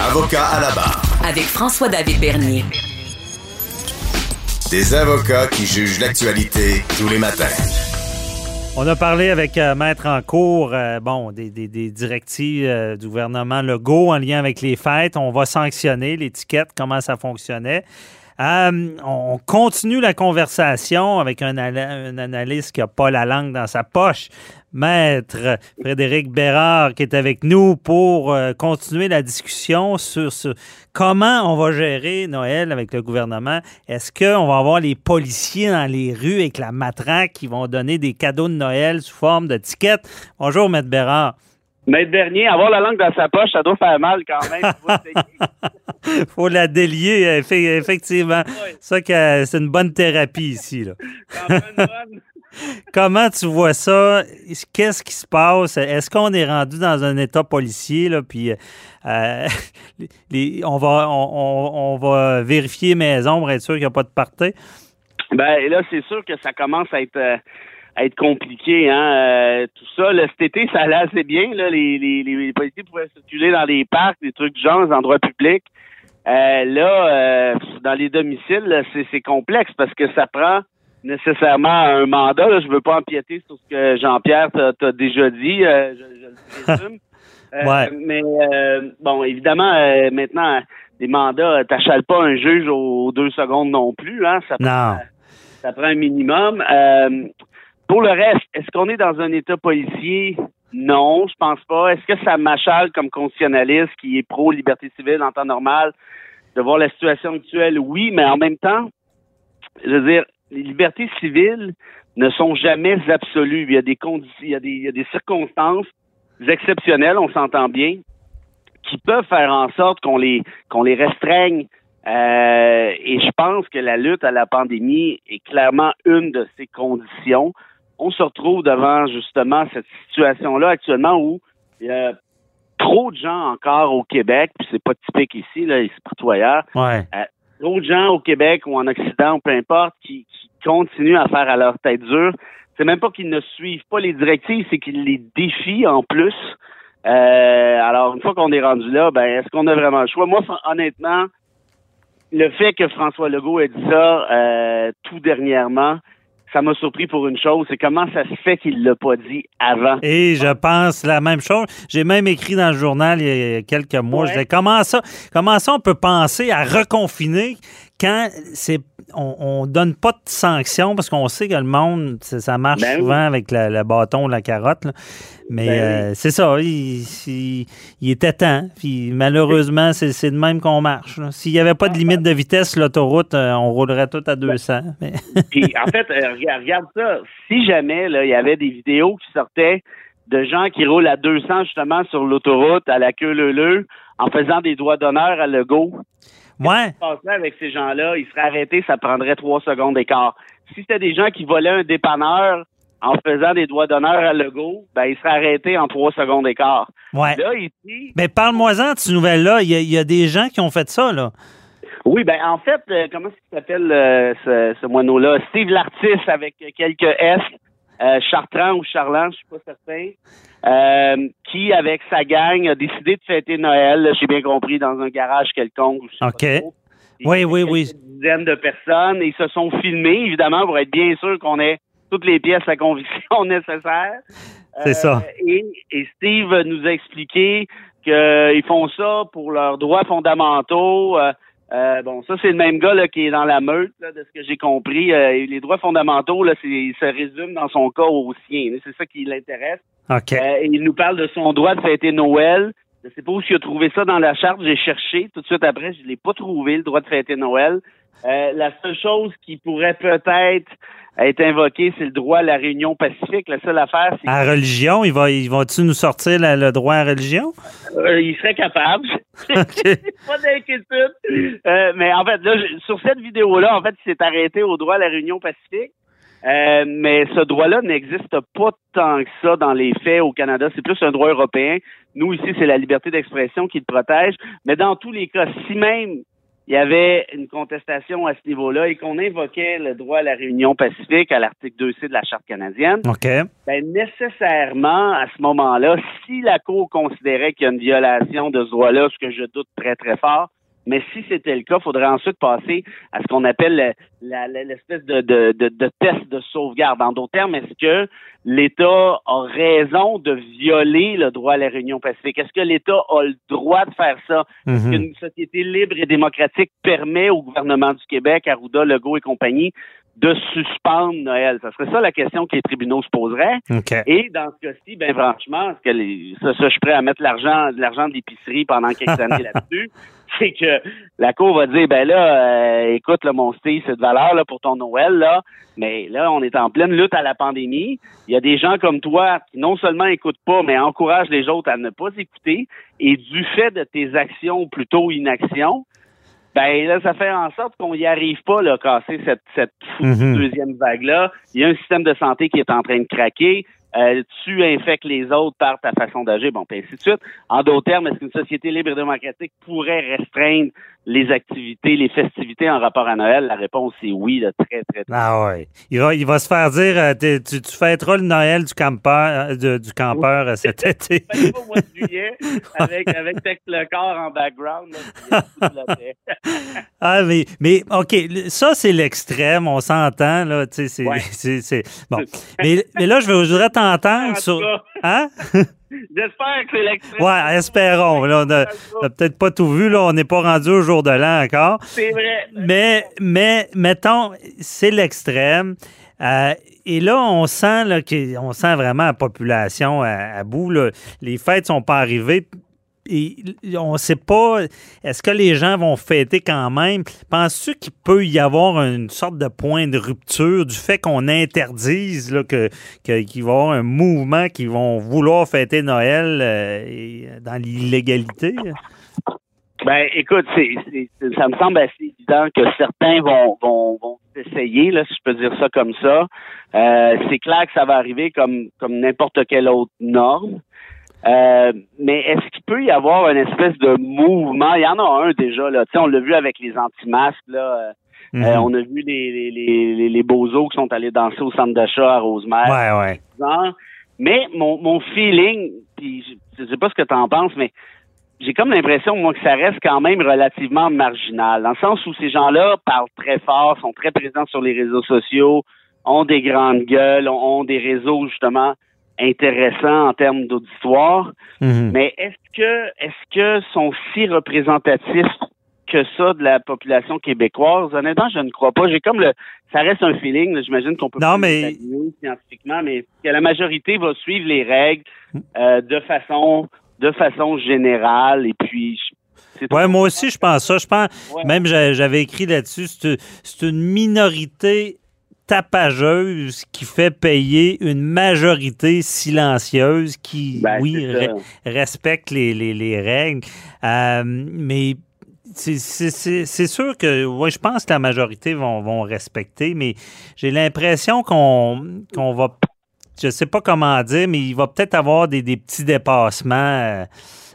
Avocat à la barre. Avec François-David Bernier. Des avocats qui jugent l'actualité tous les matins. On a parlé avec euh, Maître en cours, euh, bon, des, des- des directives euh, du gouvernement Legault en lien avec les fêtes. On va sanctionner l'étiquette, comment ça fonctionnait. Euh, on continue la conversation avec un, analyste qui n'a pas la langue dans sa poche, Maître Frédéric Bérard, qui est avec nous pour euh, continuer la discussion sur comment on va gérer Noël avec le gouvernement. Est-ce qu'on va avoir les policiers dans les rues avec la matraque qui vont donner des cadeaux de Noël sous forme de tickets? Bonjour, Maître Bérard. Maître Bernier, avoir la langue dans sa poche, ça doit faire mal quand même. Faut la délier, effe- effectivement. Ça c'est une bonne thérapie ici. Là. Bonne? Comment tu vois ça? Qu'est-ce qui se passe? Est-ce qu'on est rendu dans un état policier? Là, puis euh, les- on, va, on, va vérifier maison pour être sûr qu'il n'y a pas de party? Ben là, c'est sûr que ça commence à être euh, être compliqué, hein. euh, tout ça. Là, cet été, ça allait assez bien. Là, les, les, les, les policiers pouvaient circuler dans les parcs, des trucs du genre, des endroits publics. Euh, là, euh, dans les domiciles, c'est, complexe parce que ça prend nécessairement un mandat. Là. Je veux pas empiéter sur ce que Jean-Pierre t'a, déjà dit. euh, je, je le présume. Euh, Ouais. Mais euh, bon, évidemment, euh, maintenant, des mandats, t'achales pas un juge aux deux secondes non plus. Hein, ça Non. ça prend un minimum. Euh, pour le reste, est-ce qu'on est dans un État policier? Non, je pense pas. Est-ce que ça m'achale comme constitutionnaliste qui est pro-liberté civile en temps normal de voir la situation actuelle? Oui, mais en même temps, je veux dire, les libertés civiles ne sont jamais absolues. Il y a des conditions, il y a des, circonstances exceptionnelles, on s'entend bien, qui peuvent faire en sorte qu'on les qu'on les restreigne. Euh, et je pense que la lutte à la pandémie est clairement une de ces conditions. On se retrouve devant justement cette situation-là actuellement où il y a trop de gens encore au Québec, puis c'est pas typique ici, là, c'est partout ailleurs, Ouais. trop de gens au Québec ou en Occident ou peu importe qui, qui continuent à faire à leur tête dure. C'est même pas qu'ils ne suivent pas les directives, c'est qu'ils les défient en plus. Euh, alors, une fois qu'on est rendu là, ben, est-ce qu'on a vraiment le choix? Moi, honnêtement, le fait que François Legault ait dit ça euh, tout dernièrement, ça m'a surpris pour une chose, c'est comment ça se fait qu'il l'a pas dit avant. Et je pense la même chose. J'ai même écrit dans le journal il y a quelques mois. Ouais. Je disais, comment ça, comment ça on peut penser à reconfiner quand c'est on, on donne pas de sanctions parce qu'on sait que le monde, ça, marche Ben oui. souvent avec la- le bâton ou la carotte. là. Mais Ben oui. euh, c'est ça, il, il- il était temps. Puis malheureusement, c'est de même qu'on marche. S'il n'y avait pas de limite de vitesse l'autoroute, euh, on roulerait tout à 200. Mais- Puis en fait, euh, regarde, regarde ça. Si jamais là, il y avait des vidéos qui sortaient de gens qui roulent à 200 justement sur l'autoroute à la queue leu en faisant des doigts d'honneur à Legault, ouais. se passerait avec ces gens-là, ils seraient arrêtés, ça prendrait trois secondes d'écart. Si c'était des gens qui volaient un dépanneur en faisant des doigts d'honneur à Legault, ben ils seraient arrêtés en trois secondes d'écart. Ouais. Là, ici, Mais parle-moi-en de ces nouvelles-là. Il y, a- il y a des gens qui ont fait ça, là. oui, ben en fait, euh, comment s'appelle euh, ce, ce moineau-là? Steve Lartis avec quelques S, euh, Chartrand ou Charland, je suis pas certain, euh, qui, avec sa gang, a décidé de fêter Noël, j'ai bien compris, dans un garage quelconque. OK. Oui, oui, oui. dizaines de personnes. et Ils se sont filmés, évidemment, pour être bien sûr qu'on ait toutes les pièces à conviction nécessaires. C'est Euh, ça. Et, et Steve nous a expliqué qu'ils font ça pour leurs droits fondamentaux. Euh, bon, ça, c'est le même gars là, qui est dans la meute, là, de ce que j'ai compris. Euh, les droits fondamentaux, là, c'est, ils se résument dans son cas aux siens. C'est ça qui l'intéresse. OK. Euh, il nous parle de son droit de fêter Noël. Je sais pas où il a trouvé ça dans la charte. J'ai cherché tout de suite après. Je l'ai pas trouvé, le droit de fêter Noël. Euh, la seule chose qui pourrait peut-être être invoquée, c'est le droit à la réunion pacifique. La seule affaire, c'est À religion, ils vont, ils vont-tu nous sortir la- le droit à religion? Euh, il serait capable. pas d'inquiétude. Euh, mais en fait, là, je- sur cette vidéo-là, en fait, il s'est arrêté au droit à la réunion pacifique. Euh, mais ce droit-là n'existe pas tant que ça dans les faits au Canada. C'est plus un droit européen. Nous, ici, c'est la liberté d'expression qui le protège. Mais dans tous les cas, si même il y avait une contestation à ce niveau-là et qu'on invoquait le droit à la réunion pacifique à l'article 2C de la Charte canadienne, OK. ben, nécessairement, à ce moment-là, si la Cour considérait qu'il y a une violation de ce droit-là, ce que je doute très, très fort, mais si c'était le cas, il faudrait ensuite passer à ce qu'on appelle l'espèce de, de, de, de test de sauvegarde. En d'autres termes, est-ce que l'État a raison de violer le droit à la réunion pacifique? Est-ce que l'État a le droit de faire ça? Est-ce Mhm. qu'une société libre et démocratique permet au gouvernement du Québec, Arruda, Legault et compagnie, de suspendre Noël? Ça serait ça la question que les tribunaux se poseraient. OK. Et dans ce cas-ci, ben franchement, est-ce que les, ça, ça, je suis prêt à mettre l'argent, de l'argent de l'épicerie pendant quelques années là-dessus. C'est que la Cour va dire, ben là, euh, écoute, là, mon c'est de valeur là, pour ton Noël, là, mais là, on est en pleine lutte à la pandémie. Il y a des gens comme toi qui non seulement écoutent pas, mais encouragent les autres à ne pas écouter. Et du fait de tes actions ou plutôt inactions, ben là, ça fait en sorte qu'on n'y arrive pas là, à casser cette, cette Mhm. deuxième vague-là. Il y a un système de santé qui est en train de craquer. Euh, tu infectes les autres par ta façon d'agir, bon, puis ainsi de suite. En d'autres termes, est-ce qu'une société libre et démocratique pourrait restreindre les activités, les festivités en rapport à Noël? La réponse est oui, là, très, très, très. Ah ouais. Il va, il va se faire dire euh, tu, tu fêteras le Noël du campeur, euh, de- du campeur cet été. Au mois de juillet avec, avec le corps en background. Là. Ah, mais, mais OK, ça, c'est l'extrême, on s'entend, là, tu sais, c'est, Ouais. c'est, c'est- Bon. Mais, mais là, je, voudrais En t'entendre tout sur... Hein? J'espère que c'est l'extrême. Ouais, espérons. Là, on a, on a peut-être pas tout vu, là, on n'est pas rendu au jour de l'an encore. C'est vrai. Mais, mais, mettons, c'est l'extrême. Euh, et là, on sent, là, on sent vraiment la population à, à bout. là. Les fêtes sont pas arrivées. Et on ne sait pas, est-ce que les gens vont fêter quand même? Penses-tu qu'il peut y avoir une sorte de point de rupture du fait qu'on interdise que, qu'il va y avoir un mouvement qui vont vouloir fêter Noël euh, et- dans l'illégalité? Ben, écoute, c'est- ça me semble assez évident que certains vont, vont, vont essayer, là, si je peux dire ça comme ça. Euh, c'est clair que ça va arriver comme, comme n'importe quelle autre norme. Euh, mais est-ce qu'il peut y avoir une espèce de mouvement? Il y en a un déjà, là. Tu sais, on l'a vu avec les anti-masques, là. Euh, Mhm. euh, on a vu les, les, les, les, les bozos qui sont allés danser au centre d'achat à Rosemère. ouais, ouais. ans. Mais mon, mon feeling, puis je, je sais pas ce que tu en penses, mais j'ai comme l'impression, moi, que ça reste quand même relativement marginal. Dans le sens où ces gens-là parlent très fort, sont très présents sur les réseaux sociaux, ont des grandes gueules, ont, ont des réseaux, justement, intéressants en termes d'auditoire. Mhm. Mais est-ce que est-ce que sont si représentatifs que ça de la population québécoise? Honnêtement, je ne crois pas. J'ai comme le ça reste un feeling, j'imagine qu'on peut Non, pas mais- scientifiquement, mais que la majorité va suivre les règles euh, de façon de façon générale et puis je- Ouais, moi aussi, je pense ça. Je pense, Ouais. même j'a- j'avais écrit là-dessus, c'est une minorité tapageuse qui fait payer une majorité silencieuse qui, Ben, oui, re- respecte les, les- les règles. Euh, mais c'est- sûr que, ouais, je pense que la majorité vont, vont respecter, mais j'ai l'impression qu'on va, je sais pas comment dire, mais il va peut-être avoir des, des petits dépassements euh,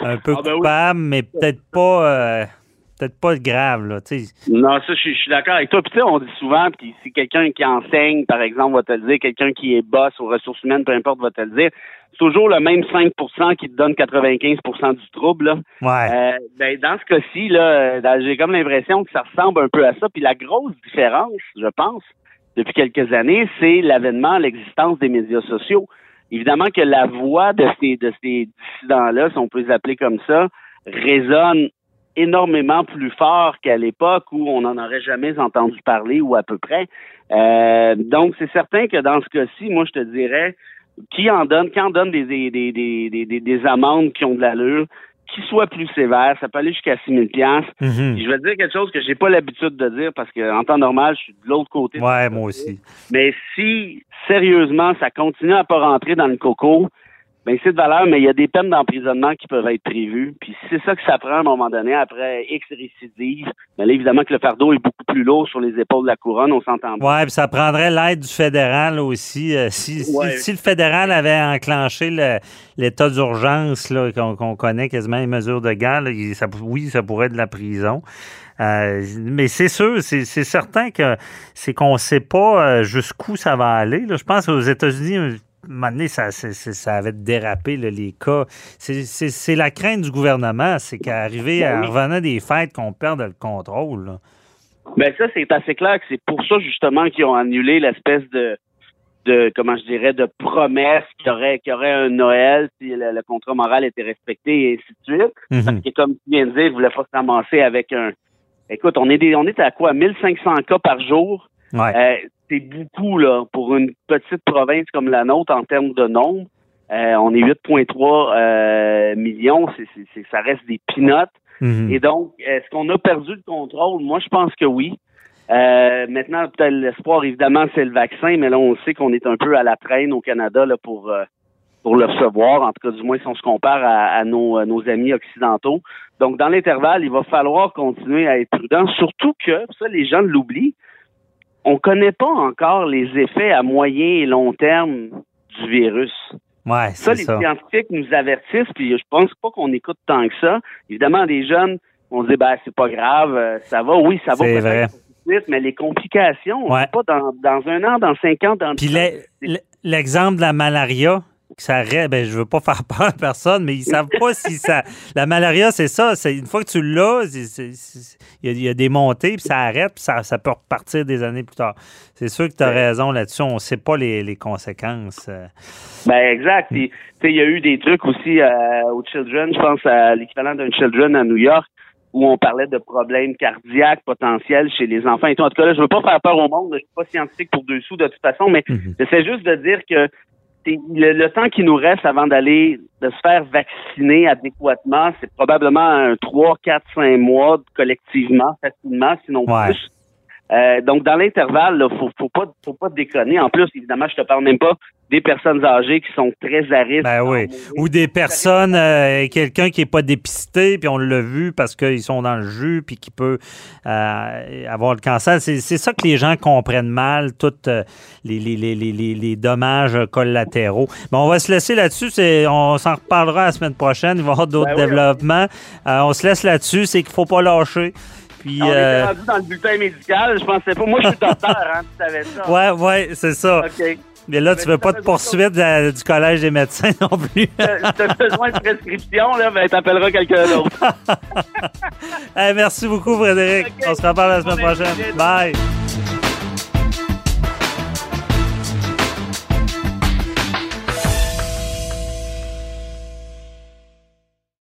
un peu Ah, ben oui. coupables, mais peut-être pas, euh, peut-être pas grave, là, tu sais. Non, ça, je, suis- d'accord avec toi. Puis, on dit souvent, puis c'est quelqu'un qui enseigne, par exemple, va te le dire, quelqu'un qui est boss aux ressources humaines, peu importe, va te le dire. C'est toujours le même 5% qui te donne 95% du trouble, là. Ouais. Euh, ben, dans ce cas-ci, là, euh, j'ai comme l'impression que ça ressemble un peu à ça. Puis la grosse différence, je pense, depuis quelques années, c'est l'avènement, l'existence des médias sociaux. Évidemment que la voix de ces, de ces dissidents-là, si on peut les appeler comme ça, résonne énormément plus fort qu'à l'époque où on n'en aurait jamais entendu parler ou à peu près. Euh, donc, c'est certain que dans ce cas-ci, moi, je te dirais, qui en donne, qui en donne des, des, des, des, des, des amendes qui ont de l'allure, qui soit plus sévère, ça peut aller jusqu'à 6 000 piastres. Mhm. Puis Je vais te dire quelque chose que j'ai pas l'habitude de dire parce que en temps normal, je suis de l'autre côté. Ouais, moi aussi. Mais si sérieusement ça continue à pas rentrer dans le coco, ben c'est de valeur, mais il y a des peines d'emprisonnement qui peuvent être prévues. Puis c'est ça que ça prend à un moment donné, après X récidive, mais là, évidemment que le fardeau est beaucoup plus lourd sur les épaules de la couronne, on s'entend bien. Oui, puis ça prendrait l'aide du fédéral aussi. Euh, si, si- Ouais. si le fédéral avait enclenché le- l'état d'urgence là, qu'on connaît quasiment les mesures de guerre, là, ça, oui, ça pourrait être de la prison. Euh, mais c'est sûr, c'est c'est certain que c'est qu'on ne sait pas euh, jusqu'où ça va aller. là. Je pense qu'aux États-Unis, donné, ça, ça avait dérapé là, les cas. C'est- la crainte du gouvernement, c'est qu'arriver Ben à revenant des fêtes, qu'on perde le contrôle. là. Ben ça, c'est assez clair que c'est pour ça justement qu'ils ont annulé l'espèce de de comment je dirais de promesse qu'il y aurait qu'il y aurait un Noël si le, le contrat moral était respecté et ainsi de suite. Mhm. Parce que comme tu viens de dire, ils voulaient pas se ramasser avec un écoute, on est des on est à quoi 1500 cas par jour. Ouais. Euh, c'est beaucoup là pour une petite province comme la nôtre en termes de nombre. Euh, on est 8,3 euh, millions, c'est, c'est- c'est- ça reste des pinottes. Mhm. Et donc, est-ce qu'on a perdu le contrôle? Moi, je pense que oui. Euh, maintenant, peut-être l'espoir, évidemment, c'est le vaccin, mais là, on sait qu'on est un peu à la traîne au Canada là, pour, pour le recevoir, en tout cas, du moins si on se compare à, à nos, à nos amis occidentaux. Donc, dans l'intervalle, il va falloir continuer à être prudent, surtout que, ça, les gens l'oublient, on connaît pas encore les effets à moyen et long terme du virus. Ouais, Ça, les ça. scientifiques nous avertissent, puis je pense pas qu'on écoute tant que ça. Évidemment, des jeunes vont se dire, ben, c'est pas grave, euh, ça va, oui, ça va C'est vrai. mais les complications, on Ouais. sait pas dans, dans un an, dans cinq ans, dans Puis l'exemple de la malaria, ça arrête, ben, je veux pas faire peur à personne, mais ils savent pas si ça. La malaria, c'est ça. C'est une fois que tu l'as, il y, a- il y a des montées, puis ça arrête, puis ça, ça peut repartir des années plus tard. C'est sûr que tu as Ouais. raison là-dessus. On sait pas les, les conséquences. euh. Ben exact. Il y a eu des trucs aussi euh, au Children, je pense à l'équivalent d'un Children à New York, où on parlait de problèmes cardiaques potentiels chez les enfants et tout. En tout cas, là, je veux pas faire peur au monde, je suis pas scientifique pour deux sous de toute façon, mais Mhm. j'essaie juste de dire que le, le temps qui nous reste avant d'aller de se faire vacciner adéquatement, c'est probablement un 3, 4, 5 mois collectivement, facilement, sinon Ouais. plus. Euh, donc, dans l'intervalle, là, faut, faut pas, faut pas déconner. En plus, évidemment, je te parle même pas des personnes âgées qui sont très à risque. Ben oui. Ou des personnes, euh, quelqu'un qui n'est pas dépisté, puis on l'a vu parce qu'ils sont dans le jus, puis qui peut euh, avoir le cancer. C'est c'est ça que les gens comprennent mal, tous les, les, les, les, les- dommages collatéraux. Bon, on va se laisser là-dessus. c'est- On s'en reparlera la semaine prochaine. Il va y avoir d'autres Ben oui, développements. Euh, on se laisse là-dessus. C'est qu'il ne faut pas lâcher. Puis, On était euh, rendu dans le bulletin médical. Je pensais pas. Moi, je suis docteur, hein, tu savais ça. ouais, ouais, c'est ça. OK. Mais là, tu veux pas te poursuivre de la- du Collège des médecins non plus. T'as t'as besoin de prescription, là, ben, t'appelleras quelqu'un d'autre. Hey, merci beaucoup, Frédéric. On se reparle la semaine prochaine. Bye.